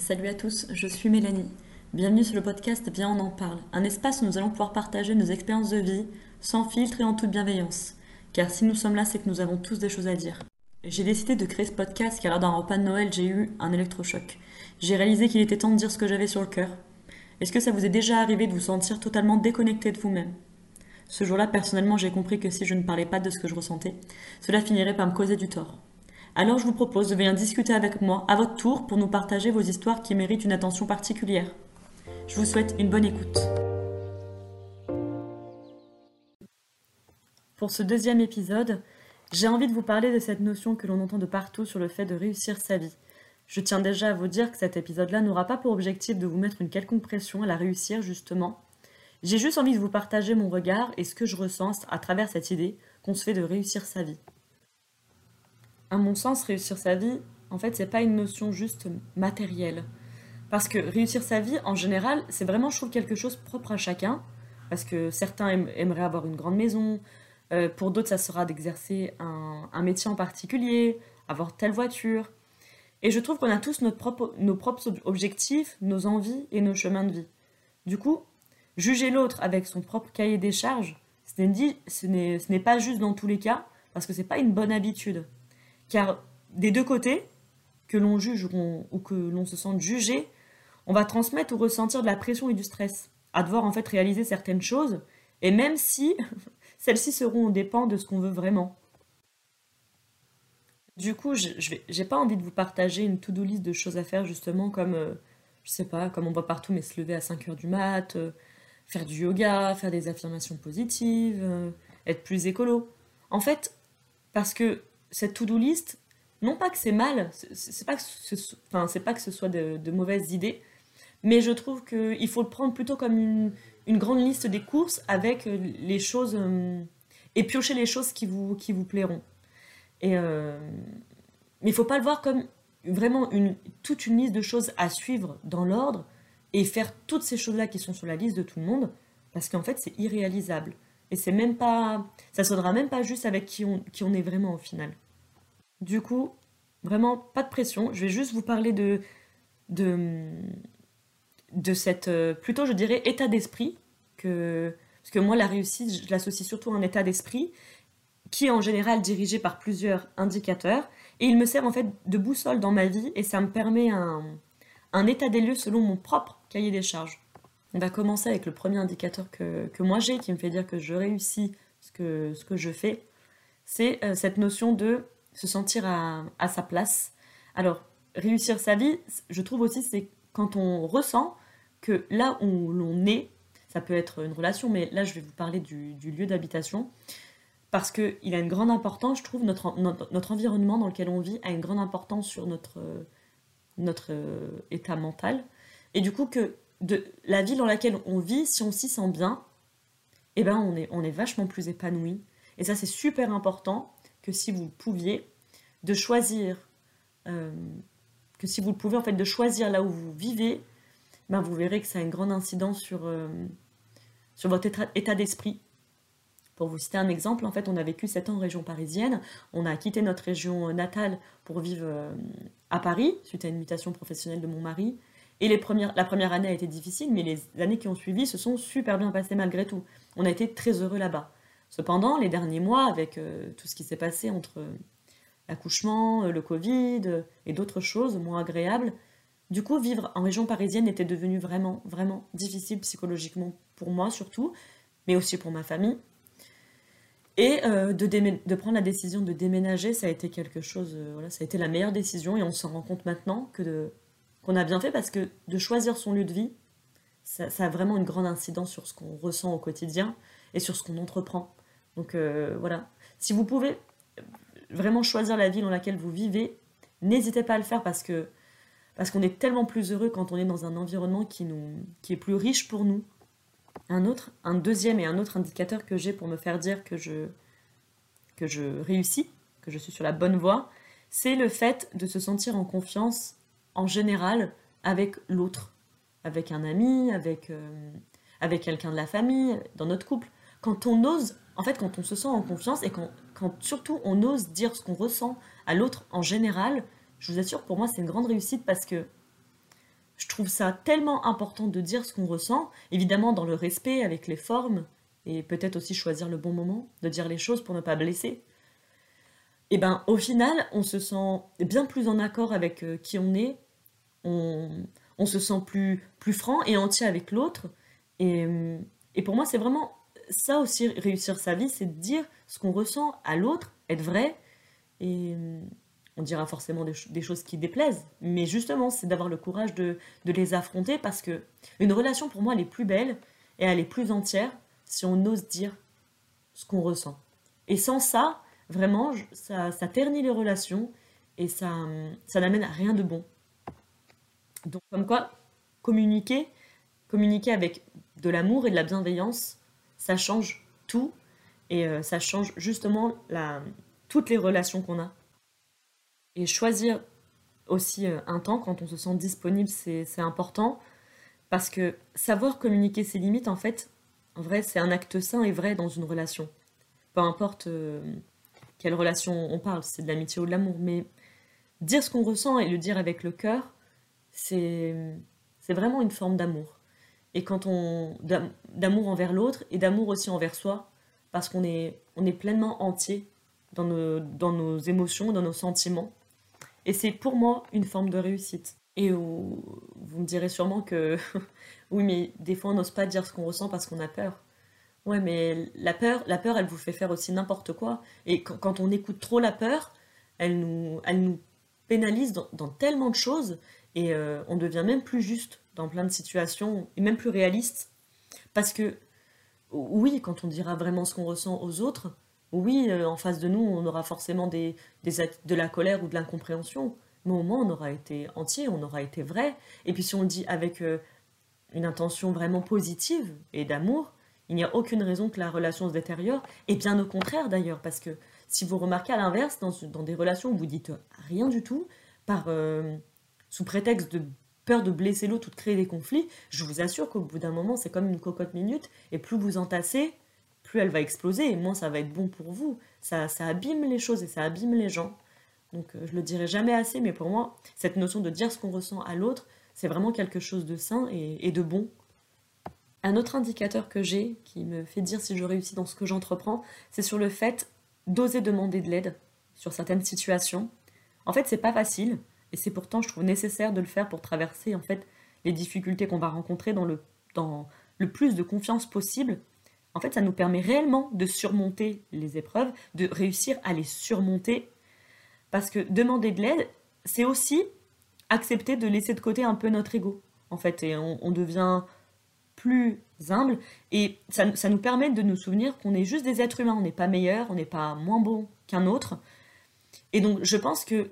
Salut à tous, je suis Mélanie. Bienvenue sur le podcast Viens on en parle, un espace où nous allons pouvoir partager nos expériences de vie, sans filtre et en toute bienveillance. Car si nous sommes là, c'est que nous avons tous des choses à dire. J'ai décidé de créer ce podcast car lors d'un repas de Noël, j'ai eu un électrochoc. J'ai réalisé qu'il était temps de dire ce que j'avais sur le cœur. Est-ce que ça vous est déjà arrivé de vous sentir totalement déconnecté de vous-même? Ce jour-là, personnellement, j'ai compris que si je ne parlais pas de ce que je ressentais, cela finirait par me causer du tort. Alors je vous propose de venir discuter avec moi à votre tour pour nous partager vos histoires qui méritent une attention particulière. Je vous souhaite une bonne écoute. Pour ce deuxième épisode, j'ai envie de vous parler de cette notion que l'on entend de partout sur le fait de réussir sa vie. Je tiens déjà à vous dire que cet épisode-là n'aura pas pour objectif de vous mettre une quelconque pression à la réussir, justement. J'ai juste envie de vous partager mon regard et ce que je ressens à travers cette idée qu'on se fait de réussir sa vie à mon sens, réussir sa vie, en fait, c'est pas une notion juste matérielle. Parce que réussir sa vie, en général, c'est vraiment, je trouve, quelque chose propre à chacun. Parce que certains aimeraient avoir une grande maison, euh, pour d'autres, ça sera d'exercer un, métier en particulier, avoir telle voiture. Et je trouve qu'on a tous nos propres objectifs, nos envies et nos chemins de vie. Du coup, juger l'autre avec son propre cahier des charges, ce n'est pas juste dans tous les cas, parce que c'est pas une bonne habitude. Car des deux côtés, que l'on juge ou, que l'on se sente jugé, on va transmettre ou ressentir de la pression et du stress, à devoir en fait réaliser certaines choses, et même si celles-ci seront au dépend de ce qu'on veut vraiment. Du coup, je n'ai pas envie de vous partager une to-do list de choses à faire, justement, comme, euh, je sais pas, comme on voit partout, mais se lever à 5 heures du mat, euh, faire du yoga, faire des affirmations positives, euh, être plus écolo. En fait, parce que cette to-do list, non pas que c'est mal, c'est pas que ce, enfin, pas que ce soit de, mauvaises idées, mais je trouve qu'il faut le prendre plutôt comme une, grande liste des courses avec euh, les choses euh, et piocher les choses qui vous, qui vous plairont. Et, euh, mais il faut pas le voir comme vraiment une, toute une liste de choses à suivre dans l'ordre et faire toutes ces choses-là qui sont sur la liste de tout le monde, parce qu'en fait c'est irréalisable. Et c'est même pas. Ça sonnera même pas juste avec qui on, est vraiment au final. Du coup, vraiment, pas de pression. Je vais juste vous parler de. de, de cette. Euh, plutôt, je dirais, état d'esprit. Que, parce que moi, la réussite, je l'associe surtout à un état d'esprit qui est en général dirigé par plusieurs indicateurs. Et il me sert en fait de boussole dans ma vie et ça me permet un, un état des lieux selon mon propre cahier des charges. On va commencer avec le premier indicateur que, moi j'ai, qui me fait dire que je réussis ce que, ce que je fais. C'est euh, cette notion de se sentir à, sa place. Alors, réussir sa vie, je trouve aussi, c'est quand on ressent que là où l'on est, ça peut être une relation, mais là je vais vous parler du, lieu d'habitation, parce qu'il a une grande importance, je trouve, notre, notre, environnement dans lequel on vit a une grande importance sur notre, notre euh, état mental. Et du coup, que de la ville dans laquelle on vit, si on s'y sent bien, eh ben on est, vachement plus épanoui. Et ça, c'est super important que si vous pouviez, de choisir, euh, que si vous le pouvez, en de choisir là où vous vivez, ben vous verrez que ça a une grande incidence sur, euh, votre état, d'esprit. Pour vous citer un exemple, en fait, on a vécu 7 ans en région parisienne, on a quitté notre région natale pour vivre euh, à Paris, suite à une mutation professionnelle de mon mari, et la première année a été difficile, mais les années qui ont suivi se sont super bien passées malgré tout. On a été très heureux là-bas. Cependant, les derniers mois, avec euh, tout ce qui s'est passé entre euh, l'accouchement, euh, le Covid et d'autres choses moins agréables, du coup, vivre en région parisienne était devenu vraiment, vraiment difficile psychologiquement pour moi surtout, mais aussi pour ma famille. Et de, prendre la décision de déménager, ça a été quelque chose, ça a été la meilleure décision et on s'en rend compte maintenant que de, qu'on a bien fait parce que de choisir son lieu de vie, ça, a vraiment une grande incidence sur ce qu'on ressent au quotidien et sur ce qu'on entreprend. Donc euh, voilà, si vous pouvez vraiment choisir la ville dans laquelle vous vivez, n'hésitez pas à le faire parce que parce qu'on est tellement plus heureux quand on est dans un environnement qui, nous, qui est plus riche pour nous. Un autre, un deuxième et un autre indicateur que j'ai pour me faire dire que je, que je réussis, que je suis sur la bonne voie, c'est le fait de se sentir en confiance en général avec l'autre, avec un ami, avec, euh, avec quelqu'un de la famille, dans notre couple. Quand on ose, en fait, quand on se sent en confiance et quand, quand surtout on ose dire ce qu'on ressent à l'autre en général, je vous assure, pour moi, c'est une grande réussite parce que je trouve ça tellement important de dire ce qu'on ressent, évidemment dans le respect, avec les formes, et peut-être aussi choisir le bon moment de dire les choses pour ne pas blesser. Et ben au final, on se sent bien plus en accord avec euh, qui on est, on, se sent plus, plus franc et entier avec l'autre. Et, et pour moi, c'est vraiment ça aussi, réussir sa vie, c'est de dire ce qu'on ressent à l'autre, être vrai, et on dira forcément des, choses qui déplaisent, mais justement, c'est d'avoir le courage de, les affronter parce que une relation, pour moi, elle est plus belle et elle est plus entière si on ose dire ce qu'on ressent. Et sans ça, vraiment, ça, ternit les relations et ça, ça n'amène à rien de bon. Donc, comme quoi, communiquer, communiquer avec de l'amour et de la bienveillance, ça change tout et euh, ça change justement la, toutes les relations qu'on a. Et choisir aussi euh, un temps quand on se sent disponible, c'est important. Parce que savoir communiquer ses limites, en fait, vrai, c'est un acte sain et vrai dans une relation. Peu importe euh, quelle relation on parle, c'est de l'amitié ou de l'amour. Mais dire ce qu'on ressent et le dire avec le cœur, c'est vraiment une forme d'amour. Et quand on. d'amour envers l'autre et d'amour aussi envers soi, parce qu'on est, on est pleinement entier dans nos, dans nos émotions, dans nos sentiments. Et c'est pour moi une forme de réussite. Et vous me direz sûrement que oui, mais des fois on n'ose pas dire ce qu'on ressent parce qu'on a peur. Ouais, mais la peur, la peur, elle vous fait faire aussi n'importe quoi. Et quand, on écoute trop la peur, elle nous, elle nous pénalise dans, tellement de choses et euh, on devient même plus juste dans plein de situations et même plus réaliste. Parce que oui, quand on dira vraiment ce qu'on ressent aux autres, oui, euh, en face de nous, on aura forcément des, de la colère ou de l'incompréhension, mais au moins on aura été entier, on aura été vrai. Et puis si on le dit avec euh, une intention vraiment positive et d'amour, il n'y a aucune raison que la relation se détériore, et bien au contraire d'ailleurs, parce que si vous remarquez à l'inverse, dans, des relations où vous dites rien du tout, par sous prétexte de peur de blesser l'autre ou de créer des conflits, je vous assure qu'au bout d'un moment, c'est comme une cocotte minute, et plus vous entassez, plus elle va exploser et moins ça va être bon pour vous. Ça, ça abîme les choses et ça abîme les gens. Donc euh, je le dirai jamais assez, mais pour moi, cette notion de dire ce qu'on ressent à l'autre, c'est vraiment quelque chose de sain et, de bon. Un autre indicateur que j'ai, qui me fait dire si je réussis dans ce que j'entreprends, c'est sur le fait d'oser demander de l'aide sur certaines situations. En fait, c'est pas facile, et c'est pourtant, je trouve nécessaire de le faire pour traverser en fait les difficultés qu'on va rencontrer dans le, dans le plus de confiance possible en fait, ça nous permet réellement de surmonter les épreuves, de réussir à les surmonter. Parce que demander de l'aide, c'est aussi accepter de laisser de côté un peu notre ego, en fait, et on, devient plus humble, et ça, ça, nous permet de nous souvenir qu'on est juste des êtres humains, on n'est pas meilleur, on n'est pas moins bon qu'un autre. Et donc, je pense que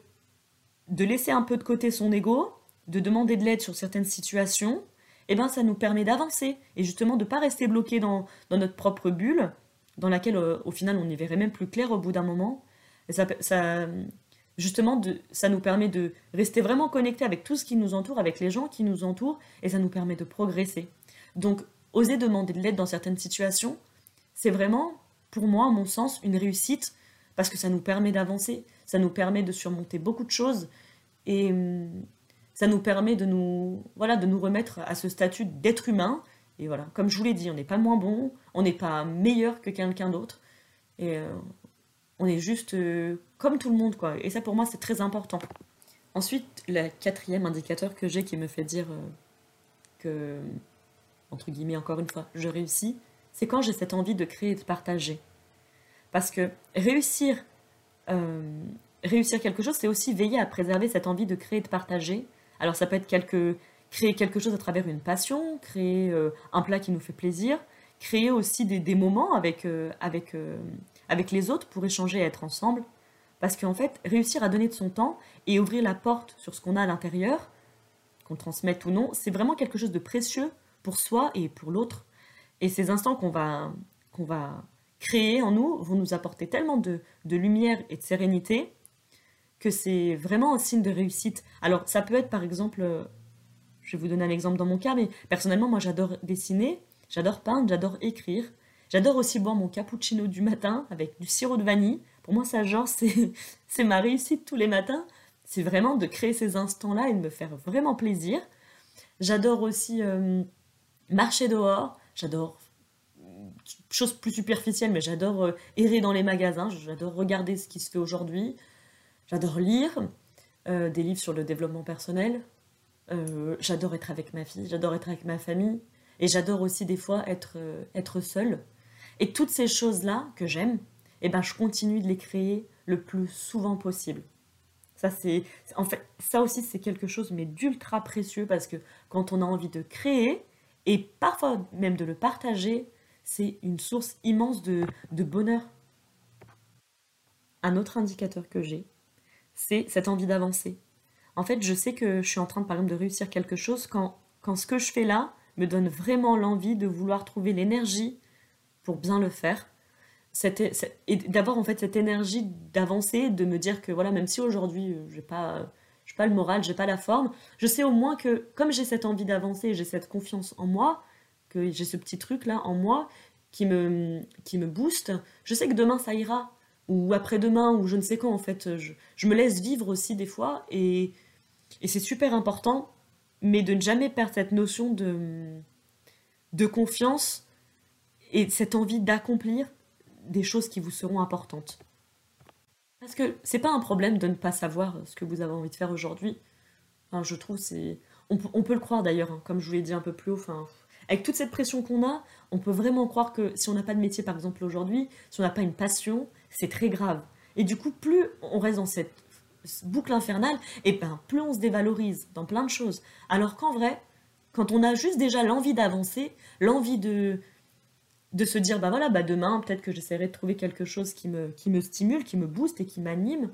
de laisser un peu de côté son ego, de demander de l'aide sur certaines situations, eh ben, ça nous permet d'avancer et justement de ne pas rester bloqué dans, notre propre bulle, dans laquelle euh, au final on n'y verrait même plus clair au bout d'un moment. Et ça, justement, ça nous permet de rester vraiment connecté avec tout ce qui nous entoure, avec les gens qui nous entourent, et ça nous permet de progresser. Donc, oser demander de l'aide dans certaines situations, c'est vraiment, pour moi, à mon sens, une réussite, parce que ça nous permet d'avancer, ça nous permet de surmonter beaucoup de choses, et, hum, ça nous permet de nous, voilà, de nous remettre à ce statut d'être humain. Et voilà, comme je vous l'ai dit, on n'est pas moins bon, on n'est pas meilleur que quelqu'un d'autre. Et euh, on est juste euh, comme tout le monde, quoi. Et ça, pour moi, c'est très important. Ensuite, le quatrième indicateur que j'ai qui me fait dire euh, que, entre guillemets, encore une fois, je réussis, c'est quand j'ai cette envie de créer et de partager. Parce que réussir, réussir quelque chose, c'est aussi veiller à préserver cette envie de créer de partager alors ça peut être créer quelque chose à travers une passion, créer euh, un plat qui nous fait plaisir, créer aussi des, moments avec, euh, avec, euh, avec les autres pour échanger et être ensemble. Parce qu'en fait, réussir à donner de son temps et ouvrir la porte sur ce qu'on a à l'intérieur, qu'on transmette ou non, c'est vraiment quelque chose de précieux pour soi et pour l'autre. Et ces instants qu'on va, qu'on va créer en nous vont nous apporter tellement de, de lumière et de sérénité que c'est vraiment un signe de réussite. Alors ça peut être par exemple, euh, je vais vous donner un exemple dans mon cas, mais personnellement moi j'adore dessiner, j'adore peindre, j'adore écrire, j'adore aussi boire mon cappuccino du matin avec du sirop de vanille. Pour moi ça genre c'est ma réussite tous les matins, c'est vraiment de créer ces instants-là et de me faire vraiment plaisir. J'adore aussi euh, marcher dehors. J'adore chose plus superficielle, mais j'adore euh, errer dans les magasins. J'adore regarder ce qui se fait aujourd'hui. J'adore lire euh, des livres sur le développement personnel. j'adore être avec ma fille. J'adore être avec ma famille. Et j'adore aussi des fois être, être seule. Et toutes ces choses-là que j'aime, eh ben, je continue de les créer le plus souvent possible. Ça, c'est, en fait, ça aussi, c'est quelque chose, mais d'ultra précieux parce que quand on a envie de créer et parfois même de le partager, c'est une source immense de, de bonheur. Un autre indicateur que j'ai, c'est cette envie d'avancer. En fait, je sais que je suis en train, par exemple, de réussir quelque chose quand, quand ce que je fais là me donne vraiment l'envie de vouloir trouver l'énergie pour bien le faire et d'avoir en fait cette énergie d'avancer, de me dire que voilà, même si aujourd'hui euh, j'ai pas, j'ai pas le moral, j'ai pas la forme, je sais au moins que comme j'ai cette envie d'avancer, j'ai cette confiance en moi, que j'ai ce petit truc là en moi qui me, qui me booste, je sais que demain ça ira, ou après-demain, ou je ne sais quand en fait, je, me laisse vivre aussi des fois, et, et c'est super important, mais de ne jamais perdre cette notion de, de confiance et cette envie d'accomplir des choses qui vous seront importantes. Parce que c'est pas un problème de ne pas savoir ce que vous avez envie de faire aujourd'hui. je trouve c'est. On, peut le croire d'ailleurs, hein, comme je vous l'ai dit un peu plus haut. Enfin, avec toute cette pression qu'on a, on peut vraiment croire que si on n'a pas de métier par exemple aujourd'hui, si on n'a pas une passion, c'est très grave. Et du coup, plus on reste dans cette boucle infernale, et ben plus on se dévalorise dans plein de choses. Alors qu'en vrai, quand on a juste déjà l'envie d'avancer, l'envie de, de se dire, bah voilà, bah demain, peut-être que j'essaierai de trouver quelque chose qui me, qui me stimule, qui me booste et qui m'anime,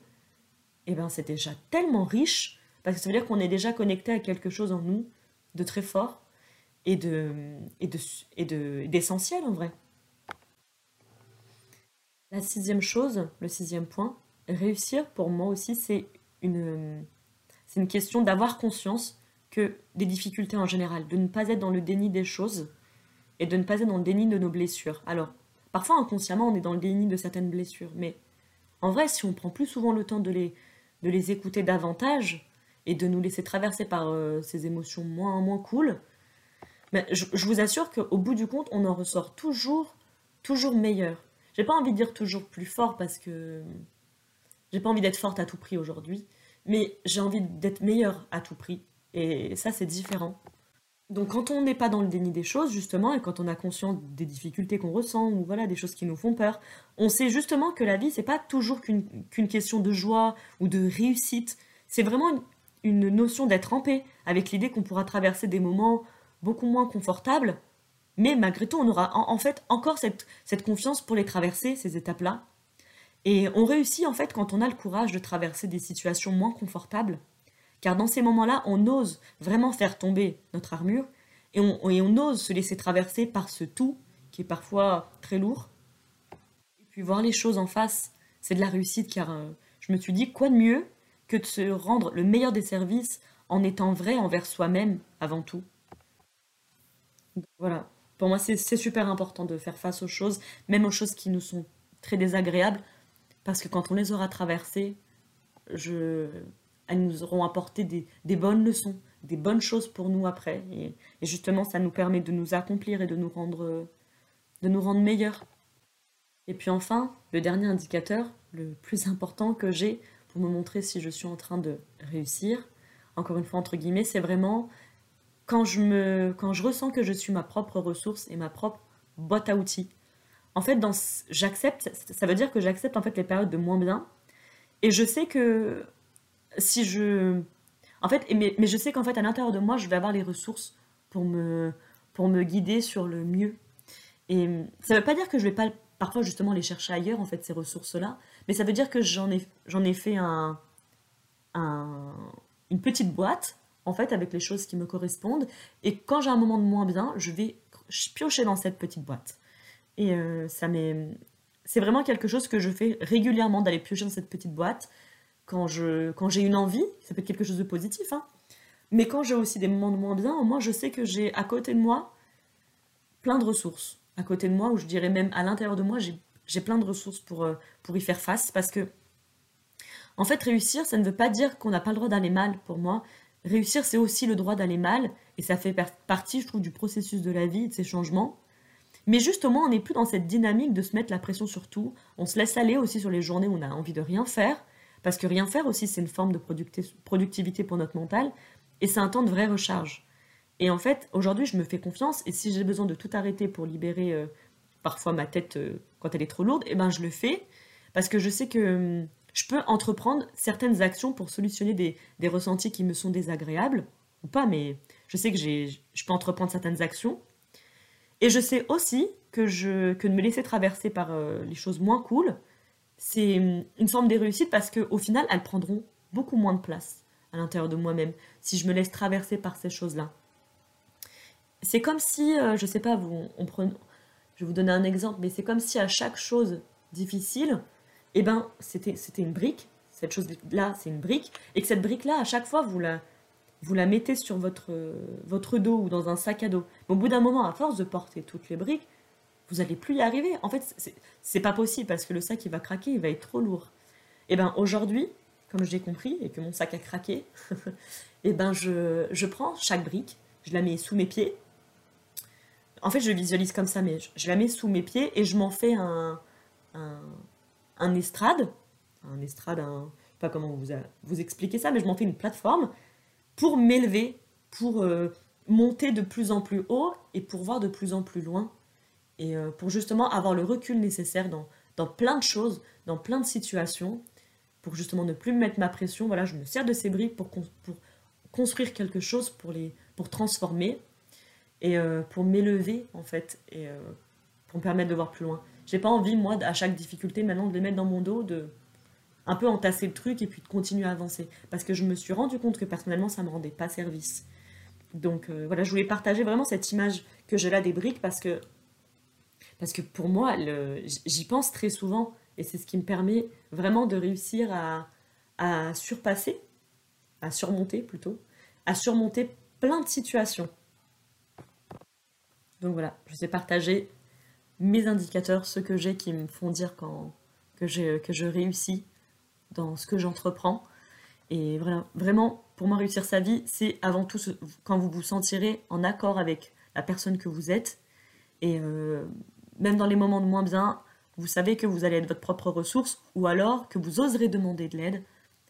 et eh ben c'est déjà tellement riche, parce que ça veut dire qu'on est déjà connecté à quelque chose en nous de très fort et de et de et de d'essentiel en vrai. La sixième chose, le sixième point, réussir pour moi aussi c'est une c'est une question d'avoir conscience que des difficultés en général, de ne pas être dans le déni des choses, et de ne pas être dans le déni de nos blessures. Alors, parfois inconsciemment, on est dans le déni de certaines blessures, mais en vrai, si on prend plus souvent le temps de les, de les écouter davantage et de nous laisser traverser par euh, ces émotions moins, moins cool, mais je, vous assure qu'au bout du compte, on en ressort toujours, toujours meilleur. J'ai pas envie de dire toujours plus fort parce que j'ai pas envie d'être forte à tout prix aujourd'hui, mais j'ai envie d'être meilleure à tout prix. Et ça, c'est différent. Donc quand on n'est pas dans le déni des choses, justement, et quand on a conscience des difficultés qu'on ressent, ou voilà, des choses qui nous font peur, on sait justement que la vie, c'est pas toujours qu'une question de joie ou de réussite. C'est vraiment une, notion d'être en paix, avec l'idée qu'on pourra traverser des moments beaucoup moins confortables, mais malgré tout, on aura en, fait encore cette, confiance pour les traverser, ces étapes-là. Et on réussit en fait quand on a le courage de traverser des situations moins confortables, car dans ces moments-là, on ose vraiment faire tomber notre armure et on, et on ose se laisser traverser par ce tout qui est parfois très lourd. Et puis voir les choses en face, c'est de la réussite car euh, je me suis dit quoi de mieux que de se rendre le meilleur des services en étant vrai envers soi-même avant tout. voilà, pour moi c'est super important de faire face aux choses, même aux choses qui nous sont très désagréables, parce que quand on les aura traversées, elles nous auront apporté des, bonnes leçons, des bonnes choses pour nous après. Et, justement, ça nous permet de nous accomplir et de nous rendre, de nous rendre meilleurs. Et puis enfin, le dernier indicateur, le plus important que j'ai pour me montrer si je suis en train de réussir, encore une fois entre guillemets, c'est vraiment quand je, me, quand je ressens que je suis ma propre ressource et ma propre boîte à outils. En fait, j'accepte, ça veut dire que j'accepte en fait les périodes de moins bien. Et je sais que si je. En fait, mais, mais je sais qu'en fait, à l'intérieur de moi, je vais avoir les ressources pour me, pour me guider sur le mieux. Et ça ne veut pas dire que je vais pas parfois justement les chercher ailleurs, en fait, ces ressources-là, mais ça veut dire que j'en ai, j'en ai fait un, un, une petite boîte, en fait, avec les choses qui me correspondent. Et quand j'ai un moment de moins bien, je vais piocher dans cette petite boîte. Et euh, ça m'est. C'est vraiment quelque chose que je fais régulièrement d'aller piocher dans cette petite boîte quand je quand j'ai une envie, ça peut être quelque chose de positif, hein. mais quand j'ai aussi des moments de moins bien, au moins je sais que j'ai à côté de moi plein de ressources. À côté de moi, ou je dirais même à l'intérieur de moi, j'ai plein de ressources pour, euh, pour y faire face, parce que, en fait, réussir, ça ne veut pas dire qu'on n'a pas le droit d'aller mal pour moi. Réussir, c'est aussi le droit d'aller mal, et ça fait partie, je trouve, du processus de la vie, de ces changements. Mais justement, on n'est plus dans cette dynamique de se mettre la pression sur tout. On se laisse aller aussi sur les journées où on a envie de rien faire, parce que rien faire aussi, c'est une forme de productivité pour notre mental, et c'est un temps de vraie recharge. Et en fait, aujourd'hui, je me fais confiance, et si j'ai besoin de tout arrêter pour libérer euh, parfois ma tête euh, quand elle est trop lourde, eh ben je le fais, parce que je sais que hum, je peux entreprendre certaines actions pour solutionner des, des ressentis qui me sont désagréables, ou pas, mais je sais que je peux entreprendre certaines actions. Et je sais aussi que, je, que de me laisser traverser par euh, les choses moins cool, c'est hum, une forme de réussite parce qu'au final, elles prendront beaucoup moins de place à l'intérieur de moi-même si je me laisse traverser par ces choses-là. C'est comme si, euh, je sais pas, vous, on je vais vous donner un exemple, mais c'est comme si à chaque chose difficile, eh ben, c'était une brique, cette chose-là, c'est une brique, et que cette brique-là, à chaque fois, vous la, mettez sur votre, dos ou dans un sac à dos. au bout d'un moment, à force de porter toutes les briques, vous n'allez plus y arriver. En fait, c'est pas possible parce que le sac, il va craquer, il va être trop lourd. Et eh ben aujourd'hui, comme j'ai compris et que mon sac a craqué, et eh ben je, prends chaque brique, je la mets sous mes pieds. En fait, je visualise comme ça, mais je, la mets sous mes pieds et je m'en fais un, un estrade, un estrade, un, pas comment vous, vous expliquer ça, mais je m'en fais une plateforme pour m'élever, pour euh, monter de plus en plus haut et pour voir de plus en plus loin. Et euh, pour justement avoir le recul nécessaire dans, dans plein de choses, dans plein de situations, pour justement ne plus me mettre ma pression. Voilà, je me sers de ces briques pour, pour construire quelque chose, pour, les, pour transformer et euh, pour m'élever en fait, et pour me permettre de voir plus loin. J'ai pas envie, moi, à chaque difficulté maintenant de les mettre dans mon dos, de un peu entasser le truc et puis de continuer à avancer. Parce que je me suis rendu compte que personnellement, ça me rendait pas service. Donc euh, voilà, je voulais partager vraiment cette image que j'ai là des briques parce que, parce que pour moi, j'y pense très souvent et c'est ce qui me permet vraiment de réussir à, à surpasser, à surmonter plutôt, à surmonter plein de situations. Donc voilà, je sais partager mes indicateurs, ceux que j'ai qui me font dire quand, que, que je réussis dans ce que j'entreprends. Et vraiment, pour moi, réussir sa vie, c'est avant tout quand vous vous sentirez en accord avec la personne que vous êtes. Et euh, même dans les moments de moins bien, vous savez que vous allez être votre propre ressource ou alors que vous oserez demander de l'aide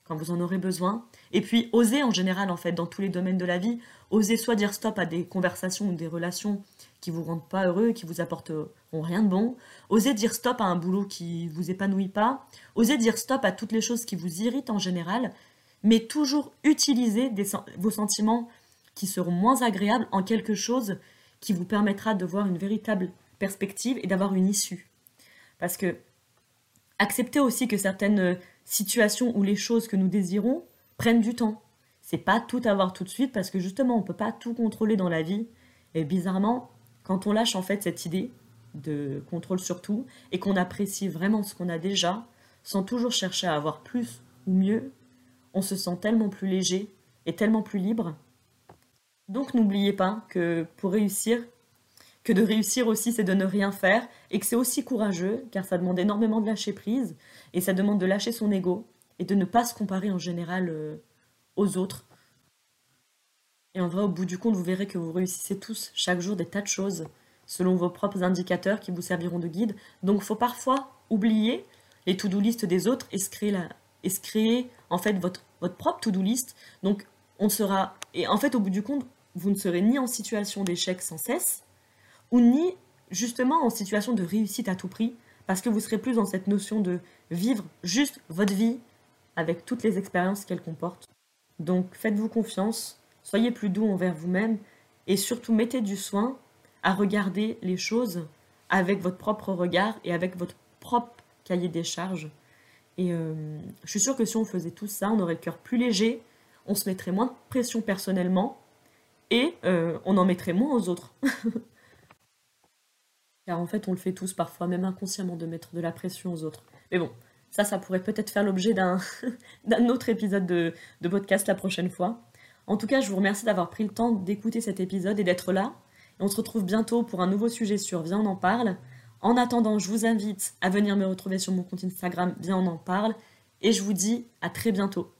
quand vous en aurez besoin. Et puis, oser en général, en fait, dans tous les domaines de la vie, oser soit dire stop à des conversations ou des relations qui vous rendent pas heureux, qui vous apporteront rien de bon. Osez dire stop à un boulot qui vous épanouit pas. Osez dire stop à toutes les choses qui vous irritent en général. Mais toujours utiliser vos sentiments qui seront moins agréables en quelque chose qui vous permettra de voir une véritable perspective et d'avoir une issue. Parce que acceptez aussi que certaines situations ou les choses que nous désirons prennent du temps. C'est pas tout avoir tout de suite parce que justement on peut pas tout contrôler dans la vie. Et bizarrement, quand on lâche en fait cette idée de contrôle sur tout et qu'on apprécie vraiment ce qu'on a déjà, sans toujours chercher à avoir plus ou mieux, on se sent tellement plus léger et tellement plus libre. Donc n'oubliez pas que pour réussir, que de réussir aussi c'est de ne rien faire et que c'est aussi courageux car ça demande énormément de lâcher prise et ça demande de lâcher son ego et de ne pas se comparer en général euh, aux autres et en vrai, au bout du compte, vous verrez que vous réussissez tous chaque jour des tas de choses selon vos propres indicateurs qui vous serviront de guide. Donc, faut parfois oublier les to-do list des autres et se créer, la, et se créer en fait votre, votre propre to-do list. Donc, on sera. Et en fait, au bout du compte, vous ne serez ni en situation d'échec sans cesse, ou ni justement en situation de réussite à tout prix, parce que vous serez plus dans cette notion de vivre juste votre vie avec toutes les expériences qu'elle comporte. Donc, faites-vous confiance Soyez plus doux envers vous-même et surtout mettez du soin à regarder les choses avec votre propre regard et avec votre propre cahier des charges. Et euh, je suis sûre que si on faisait tout ça, on aurait le cœur plus léger, on se mettrait moins de pression personnellement et euh, on en mettrait moins aux autres. Car en fait, on le fait tous parfois, même inconsciemment, de mettre de la pression aux autres. Mais bon, ça, ça pourrait peut-être faire l'objet d'un autre épisode de podcast la prochaine fois. En tout cas, je vous remercie d'avoir pris le temps d'écouter cet épisode et d'être là. On se retrouve bientôt pour un nouveau sujet sur Viens on en parle. En attendant, je vous invite à venir me retrouver sur mon compte Instagram Viens on en parle. Et je vous dis à très bientôt.